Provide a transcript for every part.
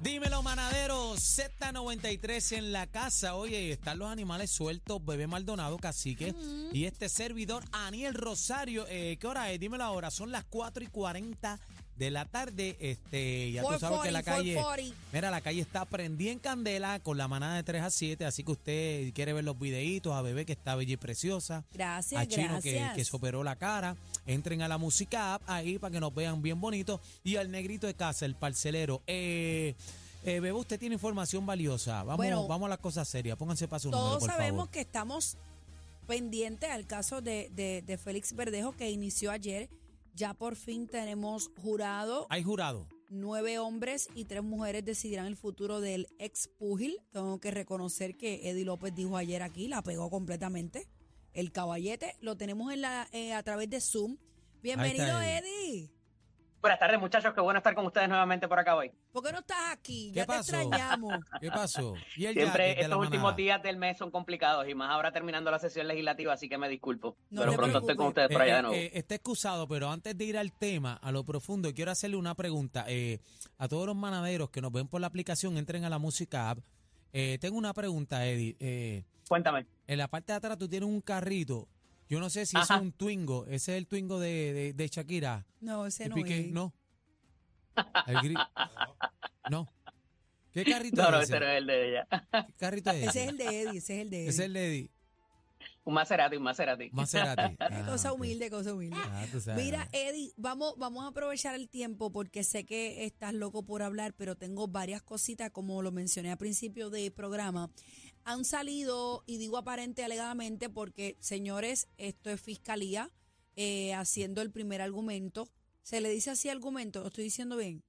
Dímelo, manadero, Z93 en la casa. Oye, están los animales sueltos, Bebé Maldonado, Cacique, y este servidor, Aniel Rosario. Eh, ¿Qué hora es? Dímelo ahora, son las 4 y 40 de la tarde. Este, ya tú sabes que la 440, calle, 440. mira, la calle está prendida en candela con la manada de 3 a 7, así que usted quiere ver los videitos a Bebé que está bella y preciosa. Gracias, a Chino que, gracias. que se operó la cara. Entren a la música app ahí para que nos vean bien bonitos. Y al negrito de casa, el parcelero. Eh, eh, Bebé, usted tiene información valiosa. Vamos, Bueno, vamos a las cosas serias. Pónganse para su número, Todos por sabemos favor. que estamos pendientes al caso de, de- de Félix Verdejo que inició ayer. Ya por fin tenemos jurado. Hay jurado. Nueve hombres y tres mujeres decidirán el futuro del ex púgil. Tengo que reconocer que Eddie López dijo ayer aquí, la pegó completamente. El caballete lo tenemos en la, eh, a través de Zoom. Bienvenido, Eddie. Buenas tardes, muchachos. Qué bueno estar con ustedes nuevamente por acá hoy. ¿Por qué no estás aquí? ¿Qué Ya te pasó? extrañamos. ¿Qué pasó? Y el Siempre estos últimos manada. días del mes son complicados y más ahora terminando la sesión legislativa, así que me disculpo. No pero te pronto estoy con preocupes. ustedes por allá Eh, de nuevo. eh, está excusado, pero antes de ir al tema, a lo profundo, quiero hacerle una pregunta. Eh, a todos los manaderos que nos ven por la aplicación, entren a la música app. Eh, tengo una pregunta, Eddie. Eh, Cuéntame. En la parte de atrás tú tienes un carrito. Yo no sé si Ajá. es un Twingo. Ese es el Twingo de, de, de Shakira. No, ese ¿De no Piqué? es. No. El no. ¿Qué carrito No, no, es ese ese? no es el de ella. ¿Qué carrito es ese? Ese es el de Eddie, ese es el de Eddie. Ese es el de Eddie. Un Maserati, un Maserati. Maserati. Ah, cosa humilde, cosa humilde. Ah, tú sabes. Mira, Eddie, vamos, vamos a aprovechar el tiempo porque sé que estás loco por hablar, pero tengo varias cositas, como lo mencioné al principio del programa. Han salido, y digo aparente alegadamente, porque, señores, esto es fiscalía eh, haciendo el primer argumento. ¿Se le dice así argumento? ¿Lo estoy diciendo bien?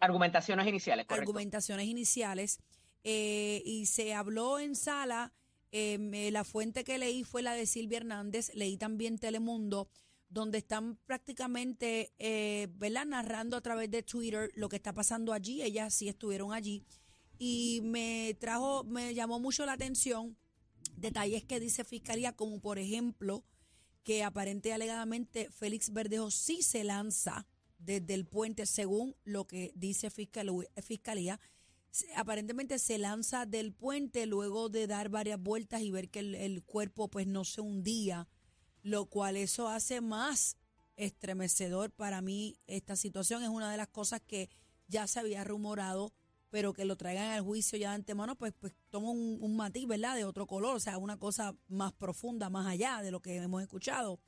Argumentaciones iniciales, correcto. argumentaciones iniciales eh, y se habló en sala. eh, me- la fuente que leí fue la de Silvia Hernández, leí también Telemundo, donde están prácticamente eh, ¿verdad? narrando a través de Twitter lo que está pasando allí. Ellas sí estuvieron allí y me trajo, me llamó mucho la atención detalles que dice Fiscalía, como por ejemplo que aparente y alegadamente Félix Verdejo sí se lanza desde el puente, según lo que dice Fiscal- Fiscalía. Aparentemente se lanza del puente luego de dar varias vueltas y ver que el, el cuerpo pues no se hundía, lo cual eso hace más estremecedor para mí esta situación. Es una de las cosas que ya se había rumorado, pero que lo traigan al juicio ya de antemano, pues, pues toma un, matiz, ¿verdad? De otro color, o sea, una cosa más profunda, más allá de lo que hemos escuchado.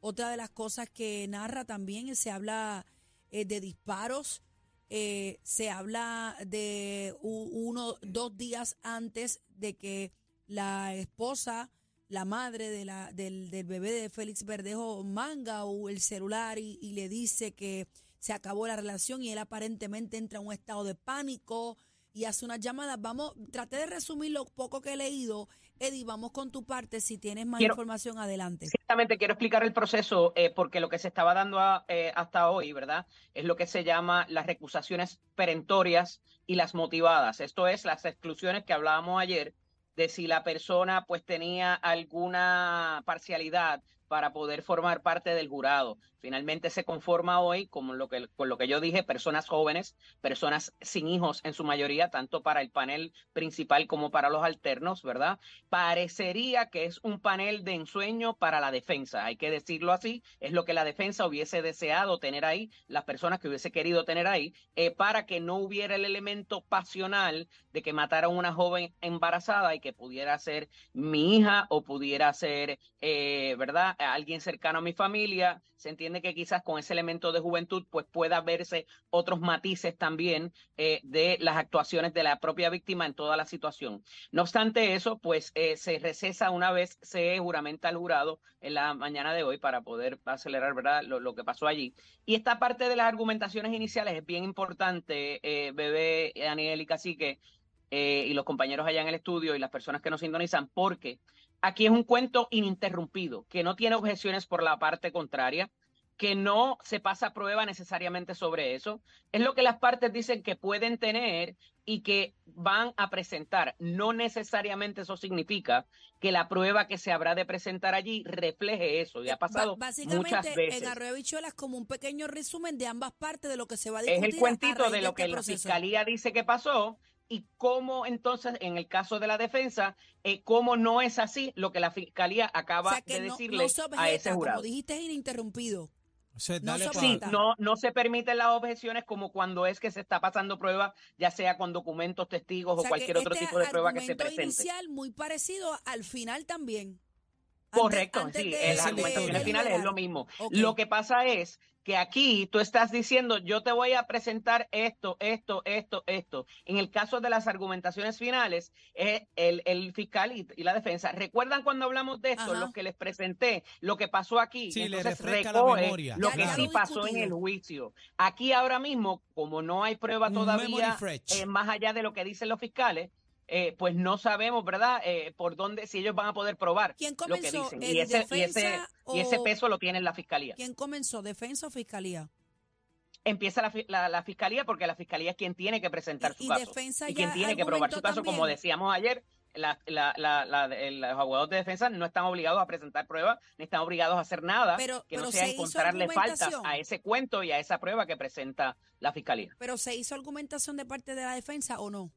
Otra de las cosas que narra también se habla eh, de disparos, eh, se habla de uno, dos días antes de que la esposa, la madre de la, del, del bebé de Félix Verdejo manga o el celular y le dice que se acabó la relación y él aparentemente entra en un estado de pánico y hace unas llamadas. Vamos, traté de resumir lo poco que he leído. Eddie, vamos con tu parte. Si tienes más Quiero- información, adelante. Ciertamente quiero explicar el proceso eh, porque lo que se estaba dando a- eh, hasta hoy, ¿verdad? Es lo que se llama las recusaciones perentorias y las motivadas. Esto es las exclusiones que hablábamos ayer de si la persona pues tenía alguna parcialidad para poder formar parte del jurado. Finalmente se conforma hoy con lo que, con lo que yo dije, personas jóvenes, personas sin hijos en su mayoría, tanto para el panel principal como para los alternos, ¿verdad? Parecería que es un panel de ensueño para la defensa, hay que decirlo así, es lo que la defensa hubiese deseado tener ahí, las personas que hubiese querido tener ahí, eh, para que no hubiera el elemento pasional de que mataron a una joven embarazada y que pudiera ser mi hija o pudiera ser, eh, ¿verdad? Alguien cercano a mi familia. Se entiende que quizás con ese elemento de juventud pues pueda verse otros matices también eh, de las actuaciones de la propia víctima en toda la situación. No obstante eso, pues eh, se recesa una vez se juramenta al jurado en la mañana de hoy para poder acelerar, ¿verdad? Lo, lo que pasó allí. Y esta parte de las argumentaciones iniciales es bien importante, eh, Bebé, Daniel y Cacique, eh, y los compañeros allá en el estudio y las personas que nos sintonizan, porque aquí es un cuento ininterrumpido, que no tiene objeciones por la parte contraria, que no se pasa prueba necesariamente sobre eso. Es lo que las partes dicen que pueden tener y que van a presentar. No necesariamente eso significa que la prueba que se habrá de presentar allí refleje eso. Y ha pasado muchas veces. en Arroyo Bichuelas como un pequeño resumen de ambas partes de lo que se va a discutir. Es el cuentito de lo que la fiscalía dice que pasó y cómo entonces, en el caso de la defensa, eh, cómo no es así lo que la fiscalía acaba de decirle a ese jurado. Como dijiste, ininterrumpido no, sí, no, no se permiten las objeciones como cuando es que se está pasando prueba, ya sea con documentos, testigos o, cualquier otro este tipo de prueba que se presente. inicial muy parecido al final también. Correcto, sí, en las argumentaciones finales es lo mismo. Lo que pasa es que aquí tú estás diciendo, yo te voy a presentar esto, esto, esto, esto. En el caso de las argumentaciones finales, es el, el, fiscal y, la defensa. ¿Recuerdan cuando hablamos de esto? Lo que les presenté, lo que pasó aquí. Sí, Entonces recoge lo que sí pasó en el juicio. Aquí ahora mismo, como no hay prueba todavía, eh, más allá de lo que dicen los fiscales, eh, pues no sabemos, ¿verdad? Eh, por dónde, si ellos van a poder probar lo que dicen. Y ese, y, ese, y ese peso lo tiene la fiscalía. ¿Quién comenzó, defensa o fiscalía? Empieza la, la, fiscalía porque la fiscalía es quien tiene que presentar su caso. y quien tiene que probar su caso, como decíamos ayer. La, los abogados de defensa no están obligados a presentar pruebas, ni están obligados a hacer nada que no sea encontrarle faltas a ese cuento y a esa prueba que presenta la fiscalía. Pero ¿se hizo argumentación de parte de la defensa o no?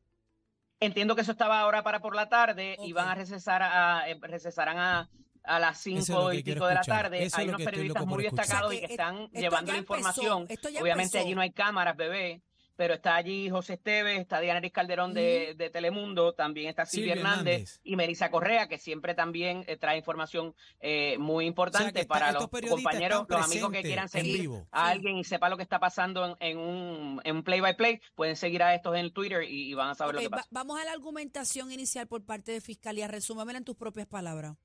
Entiendo que eso estaba ahora para por la tarde y van a recesar a, eh, recesarán a, a las cinco y pico de la tarde. hay unos periodistas muy destacados y que están llevando la información. Obviamente allí no hay cámaras, bebé pero está allí José Esteves, está Diana Calderón de, Telemundo, también está Silvia, Hernández, y Melissa Correa, que siempre también eh, trae información eh, muy importante para los compañeros, los amigos que quieran seguir a alguien y sepa lo que está pasando en, un, play by play, pueden seguir a estos en Twitter y, van a saber lo que pasa. vamos a la argumentación inicial por parte de Fiscalía, resúmamela en tus propias palabras.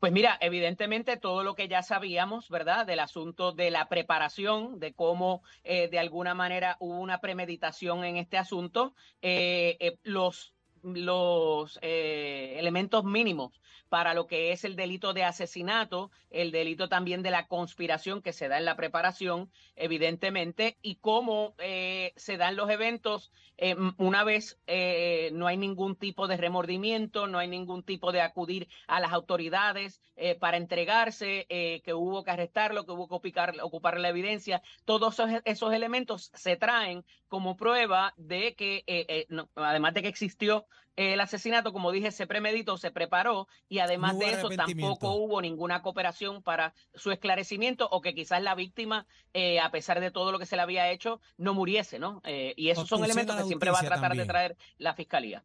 Pues mira, evidentemente todo lo que ya sabíamos, ¿verdad? Del asunto de la preparación, de cómo eh, de alguna manera hubo una premeditación en este asunto, eh, eh, los los elementos mínimos para lo que es el delito de asesinato, el delito también de la conspiración que se da en la preparación, evidentemente, y cómo eh, se dan los eventos eh, una vez eh, no hay ningún tipo de remordimiento, no hay ningún tipo de acudir a las autoridades para entregarse, que hubo que arrestarlo, que hubo que ocupar, la evidencia. Todos esos, elementos se traen como prueba de que, además de que existió el asesinato, como dije, se premeditó, se preparó y además de eso tampoco hubo ninguna cooperación para su esclarecimiento o que quizás la víctima, eh, a pesar de todo lo que se le había hecho, no muriese, ¿no? Eh, y esos son elementos que siempre va a tratar de traer la fiscalía.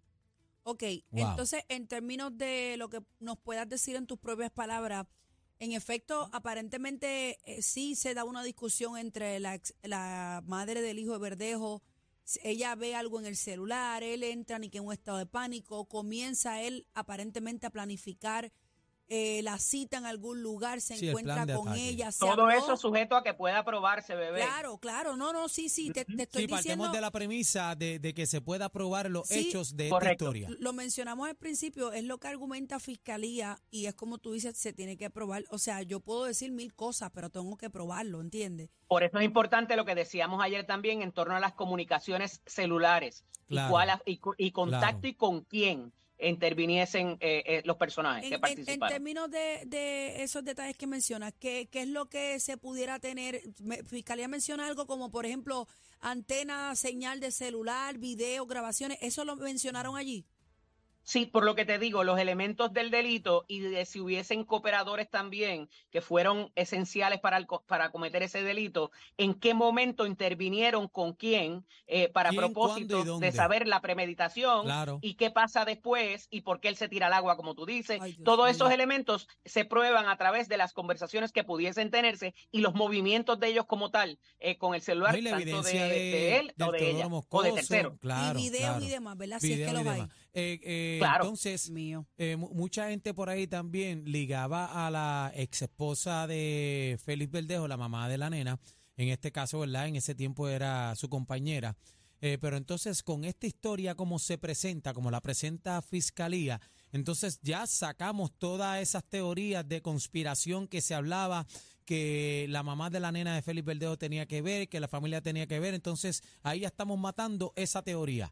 Ok, entonces en términos de lo que nos puedas decir en tus propias palabras, en efecto, aparentemente eh, sí se da una discusión entre la, la madre del hijo de Verdejo ella ve algo en el celular, él entra ni que en un estado de pánico, comienza él aparentemente a planificar eh, la cita en algún lugar, se encuentra con ella. Todo eso sujeto a que pueda probarse, bebé. Claro, claro, no, no, sí, sí, te, te estoy sí, partemos de la premisa de, que se pueda probar los hechos de esta historia. Lo mencionamos al principio, es lo que argumenta Fiscalía y es como tú dices, se tiene que probar. O sea, yo puedo decir mil cosas, pero tengo que probarlo, ¿entiendes? Por eso es importante lo que decíamos ayer también en torno a las comunicaciones celulares y, cuál, y, contacto y con quién interviniesen eh, eh, los personajes que participaron. En, términos de, esos detalles que mencionas, ¿qué, ¿qué, es lo que se pudiera tener? Fiscalía menciona algo como, por ejemplo, antena, señal de celular, video, grabaciones. ¿Eso lo mencionaron allí? Sí, por lo que te digo, los elementos del delito y de si hubiesen cooperadores también que fueron esenciales para, para cometer ese delito, en qué momento intervinieron con quién eh, para propósito de saber la premeditación y qué pasa después y por qué él se tira al agua, como tú dices. Todos esos elementos se prueban a través de las conversaciones que pudiesen tenerse y los movimientos de ellos como tal eh, con el celular, tanto de, él o de ella o de tercero. y videos y demás, ¿verdad? Si es que los hay. Eh, entonces, Mío. Eh, mucha gente por ahí también ligaba a la ex esposa de Félix Verdejo, la mamá de la nena, en este caso, ¿verdad? En ese tiempo era su compañera. Eh, pero entonces, con esta historia como se presenta, como la presenta Fiscalía, entonces ya sacamos todas esas teorías de conspiración que se hablaba que la mamá de la nena de Félix Verdejo tenía que ver, que la familia tenía que ver. Entonces, ahí ya estamos matando esa teoría.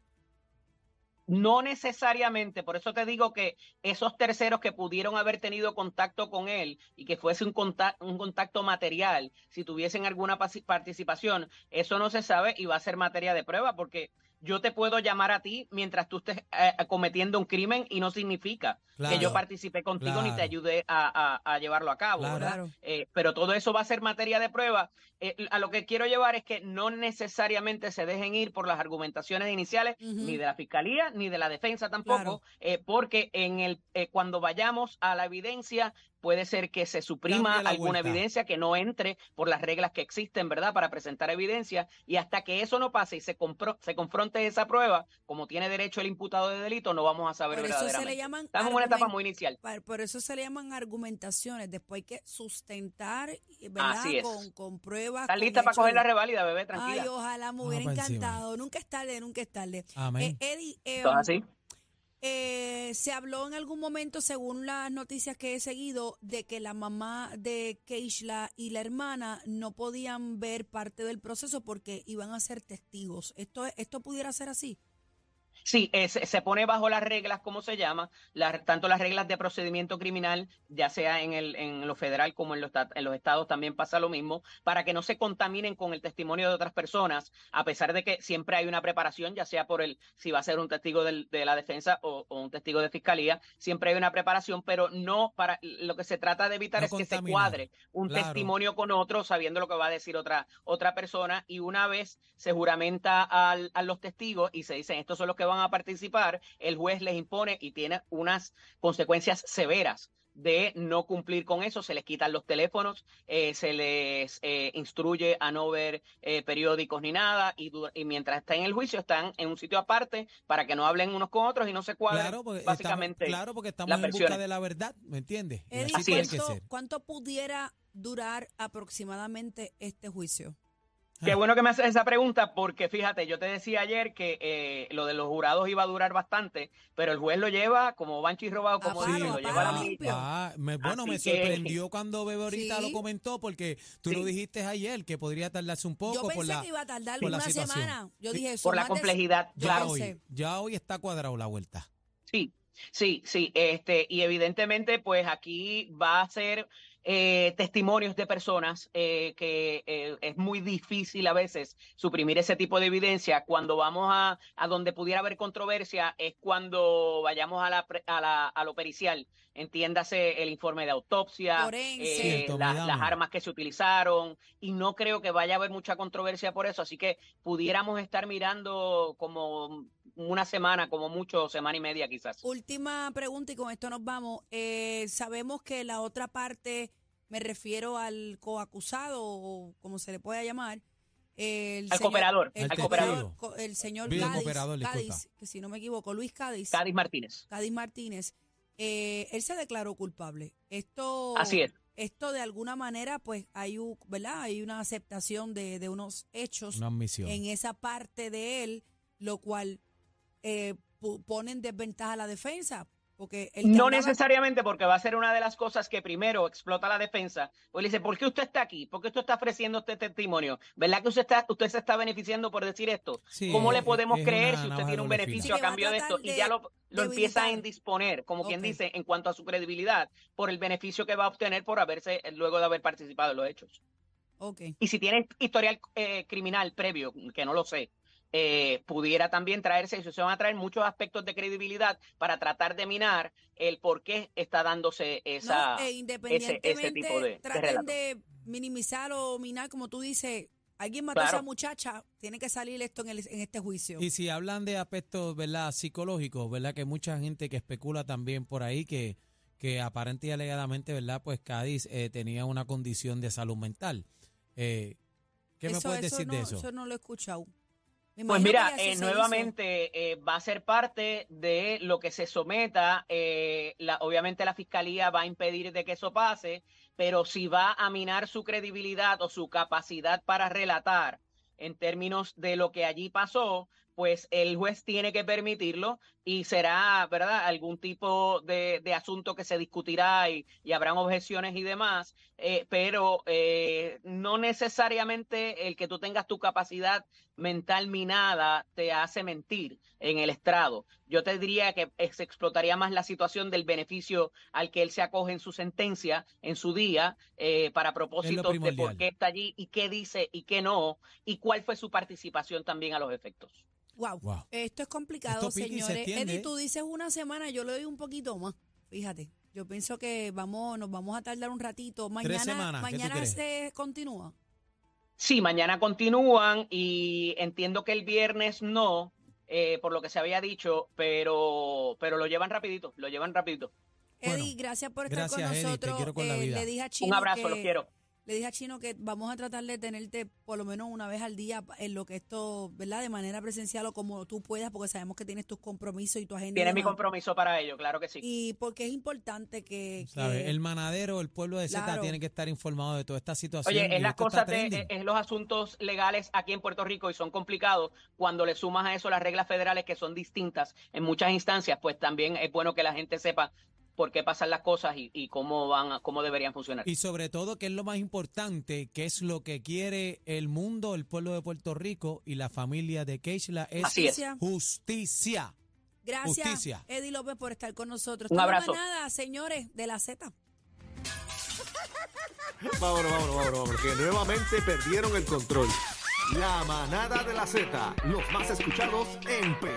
No necesariamente, por eso te digo que esos terceros que pudieron haber tenido contacto con él y que fuese un contacto, un contacto material, si tuviesen alguna participación, eso no se sabe y va a ser materia de prueba porque yo te puedo llamar a ti mientras tú estés eh, cometiendo un crimen y no significa que yo participé contigo ni te ayude a, llevarlo a cabo, ¿verdad? Eh, pero todo eso va a ser materia de prueba. Eh, a lo que quiero llevar es que no necesariamente se dejen ir por las argumentaciones iniciales ni de la fiscalía ni de la defensa tampoco, porque en el cuando vayamos a la evidencia puede ser que se suprima alguna evidencia que no entre por las reglas que existen, ¿verdad? Para presentar evidencia y hasta que eso no pase y se, se confronte esa prueba, como tiene derecho el imputado de delito, no vamos a saber por eso Se le llaman Estamos en una etapa muy inicial. Por eso se le llaman argumentaciones, después hay que sustentar, ¿verdad? Con, con, pruebas. Estás lista para coger la reválida, bebé, tranquila. Ay, ojalá, me hubiera encantado. Nunca es tarde, nunca es tarde. Amén. Eh, Eddie, eh, así? Eh, se habló en algún momento, según las noticias que he seguido, de que la mamá de Keishla y la hermana no podían ver parte del proceso porque iban a ser testigos. ¿Esto, esto pudiera ser así? Sí, eh, se, pone bajo las reglas, ¿cómo se llama? tanto las reglas de procedimiento criminal, ya sea en, el, en lo federal como en los, en los estados también pasa lo mismo, para que no se contaminen con el testimonio de otras personas, a pesar de que siempre hay una preparación, ya sea por el, si va a ser un testigo de la defensa o, un testigo de fiscalía, siempre hay una preparación, pero no para, lo que se trata de evitar es que se cuadre un testimonio con otro, sabiendo lo que va a decir otra, otra persona, y una vez se juramenta a los testigos y se dicen, estos son los que van a participar, el juez les impone y tiene unas consecuencias severas de no cumplir con eso, se les quitan los teléfonos, eh, se les eh, instruye a no ver eh, periódicos ni nada, y, mientras están en el juicio están en un sitio aparte para que no hablen unos con otros y no se cuadren. Claro, porque básicamente. Estamos, claro, porque estamos en busca de la verdad, ¿me entiendes? ¿Cuánto pudiera durar aproximadamente este juicio? Qué bueno que me haces esa pregunta porque fíjate, yo te decía ayer que eh, lo de los jurados iba a durar bastante, pero el juez lo lleva como bancho y robado, como sí, lo lleva a la ah, Bueno, me sorprendió cuando Bebe ahorita lo comentó porque tú lo dijiste ayer que podría tardarse un poco. Yo pensé por la, que iba a tardar una semana. Yo dije Por la complejidad, ya Hoy, ya hoy está cuadrado la vuelta. Sí, sí, sí. Este, y evidentemente, pues aquí va a ser eh, testimonios de personas eh, que eh, es muy difícil a veces suprimir ese tipo de evidencia. Cuando vamos a, a donde pudiera haber controversia es cuando vayamos a, la, a, la, a lo pericial, entiéndase el informe de autopsia, las armas que se utilizaron, y no creo que vaya a haber mucha controversia por eso, así que pudiéramos estar mirando como una semana, como mucho, semana y media quizás. Última pregunta y con esto nos vamos. Eh, sabemos que la otra parte, me refiero al coacusado o como se le pueda llamar. El al cooperador, el, al cooperador. El señor Cádiz, que si no me equivoco, Luis Cádiz. Cádiz Martínez. Cádiz Martínez. Eh, él se declaró culpable. Esto, Así es. Esto de alguna manera, pues hay, ¿verdad? hay una aceptación de, de unos hechos en esa parte de él, lo cual eh, pone en desventaja a la defensa. Porque no necesariamente porque va a ser una de las cosas que primero explota la defensa. Pues le dice, ¿por qué usted está aquí? ¿Por qué usted está ofreciendo este testimonio? ¿Verdad que usted está, usted se está beneficiando por decir esto? ¿Cómo le podemos creer si usted tiene un beneficio a cambio de esto? y ya lo, lo empieza a indisponer, como quien dice, en cuanto a su credibilidad, por el beneficio que va a obtener por haberse, luego de haber participado en los hechos. Okay. Y si tiene historial eh, criminal previo, que no lo sé, eh, pudiera también traerse, y se van a traer muchos aspectos de credibilidad para tratar de minar el por qué está dándose esa, e ese, tipo de, traten de, minimizar o minar, como tú dices, alguien mató a esa muchacha, tiene que salir esto en, en, este juicio. Y si hablan de aspectos, ¿verdad?, psicológicos, ¿verdad?, que mucha gente que especula también por ahí que, que aparente y alegadamente, ¿verdad?, pues Cádiz eh, tenía una condición de salud mental. Eh, ¿Qué me puedes decir de eso? Eso no lo he escuchado. Pues mira, eh, nuevamente eh, va a ser parte de lo que se someta. Eh, la, obviamente la fiscalía va a impedir de que eso pase, pero si va a minar su credibilidad o su capacidad para relatar en términos de lo que allí pasó, pues el juez tiene que permitirlo y será, ¿verdad?, algún tipo de, de asunto que se discutirá y, y habrán objeciones y demás, eh, pero eh, no necesariamente el que tú tengas tu capacidad mental minada te hace mentir en el estrado. Yo te diría que se explotaría más la situación del beneficio al que él se acoge en su sentencia, en su día, eh, para propósito de por qué está allí y qué dice y qué no, y cuál fue su participación también a los efectos. Wow. Esto es complicado, señores. Eddie, tú dices una semana, yo le doy un poquito más. Fíjate. Yo pienso que vamos, nos vamos a tardar un ratito. Mañana, mañana se continúa. Sí, mañana continúan y entiendo que el viernes no, eh, por lo que se había dicho, pero, pero lo llevan rapidito, lo llevan rapidito. Eddie, gracias por estar con nosotros. Eh, le dije a Un abrazo, lo quiero le dije a Chino que vamos a tratar de tenerte por lo menos una vez al día en lo que esto, ¿verdad? De manera presencial o como tú puedas, porque sabemos que tienes tus compromisos y tu agenda. Tienes mi compromiso para ello, claro que sí. Y porque es importante que... El manadero, el pueblo de Z tiene que estar informado de toda esta situación. Oye, es las cosas de, es los asuntos legales aquí en Puerto Rico y son complicados. Cuando le sumas a eso las reglas federales que son distintas en muchas instancias, pues también es bueno que la gente sepa por qué pasan las cosas y, cómo van, cómo deberían funcionar. Y sobre todo, qué es lo más importante, qué es lo que quiere el mundo, el pueblo de Puerto Rico y la familia de Keishla es, justicia. Gracias, justicia. Eddie López, por estar con nosotros. Un abrazo. nada, señores, de la Z. vámonos, vámonos, vámonos, vámonos, que nuevamente perdieron el control. La manada de la Z, los más escuchados en P.